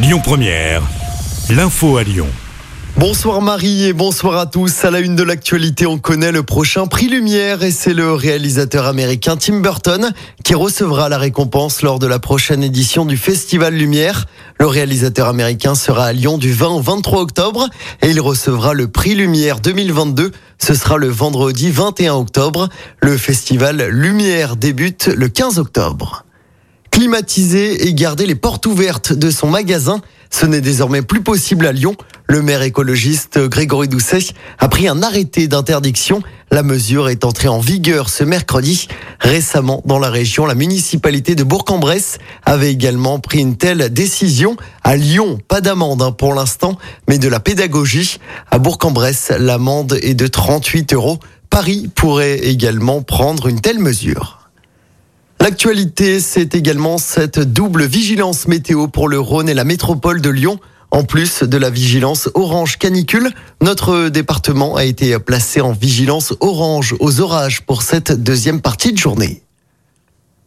Lyon Première, l'info à Lyon. Bonsoir Marie et bonsoir à tous. À la une de l'actualité, on connaît le prochain prix Lumière et c'est le réalisateur américain Tim Burton qui recevra la récompense lors de la prochaine édition du Festival Lumière. Le réalisateur américain sera à Lyon du 20 au 23 octobre et il recevra le prix Lumière 2022. Ce sera le vendredi 21 octobre. Le festival Lumière débute le 15 octobre. Climatiser et garder les portes ouvertes de son magasin, ce n'est désormais plus possible à Lyon. Le maire écologiste Grégory Doucet a pris un arrêté d'interdiction. La mesure est entrée en vigueur ce mercredi. Récemment, dans la région, la municipalité de Bourg-en-Bresse avait également pris une telle décision. À Lyon, pas d'amende hein, pour l'instant, mais de la pédagogie. À Bourg-en-Bresse, l'amende est de 38 euros. Paris pourrait également prendre une telle mesure. L'actualité, c'est également cette double vigilance météo pour le Rhône et la métropole de Lyon. En plus de la vigilance orange canicule, notre département a été placé en vigilance orange aux orages pour cette deuxième partie de journée.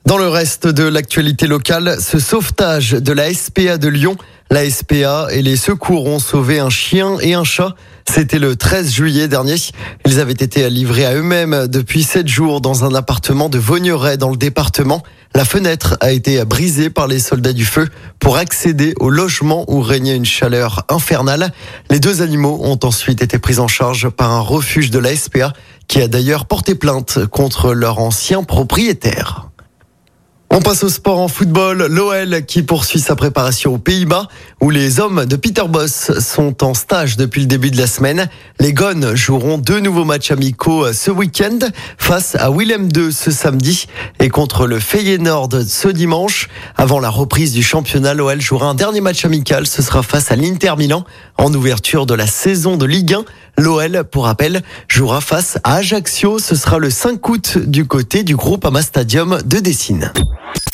Dans le reste de l'actualité locale, ce sauvetage de la SPA de Lyon, la SPA et les secours ont sauvé un chien et un chat. C'était le 13 juillet dernier. Ils avaient été livrés à eux-mêmes depuis sept jours dans un appartement de Vaugneray dans le département. La fenêtre a été brisée par les soldats du feu pour accéder au logement où régnait une chaleur infernale. Les deux animaux ont ensuite été pris en charge par un refuge de la SPA qui a d'ailleurs porté plainte contre leur ancien propriétaire. On passe au sport en football. L'OL qui poursuit sa préparation aux Pays-Bas, où les hommes de Peter Boss sont en stage depuis le début de la semaine. Les Gones joueront deux nouveaux matchs amicaux ce week-end face à Willem II ce samedi et contre le Feyenoord ce dimanche. Avant la reprise du championnat, l'OL jouera un dernier match amical. Ce sera face à l'Inter Milan en ouverture de la saison de Ligue 1. L'OL, pour rappel, jouera face à Ajaccio. Ce sera le 5 août du côté du groupe Ama Stadium de Dessine.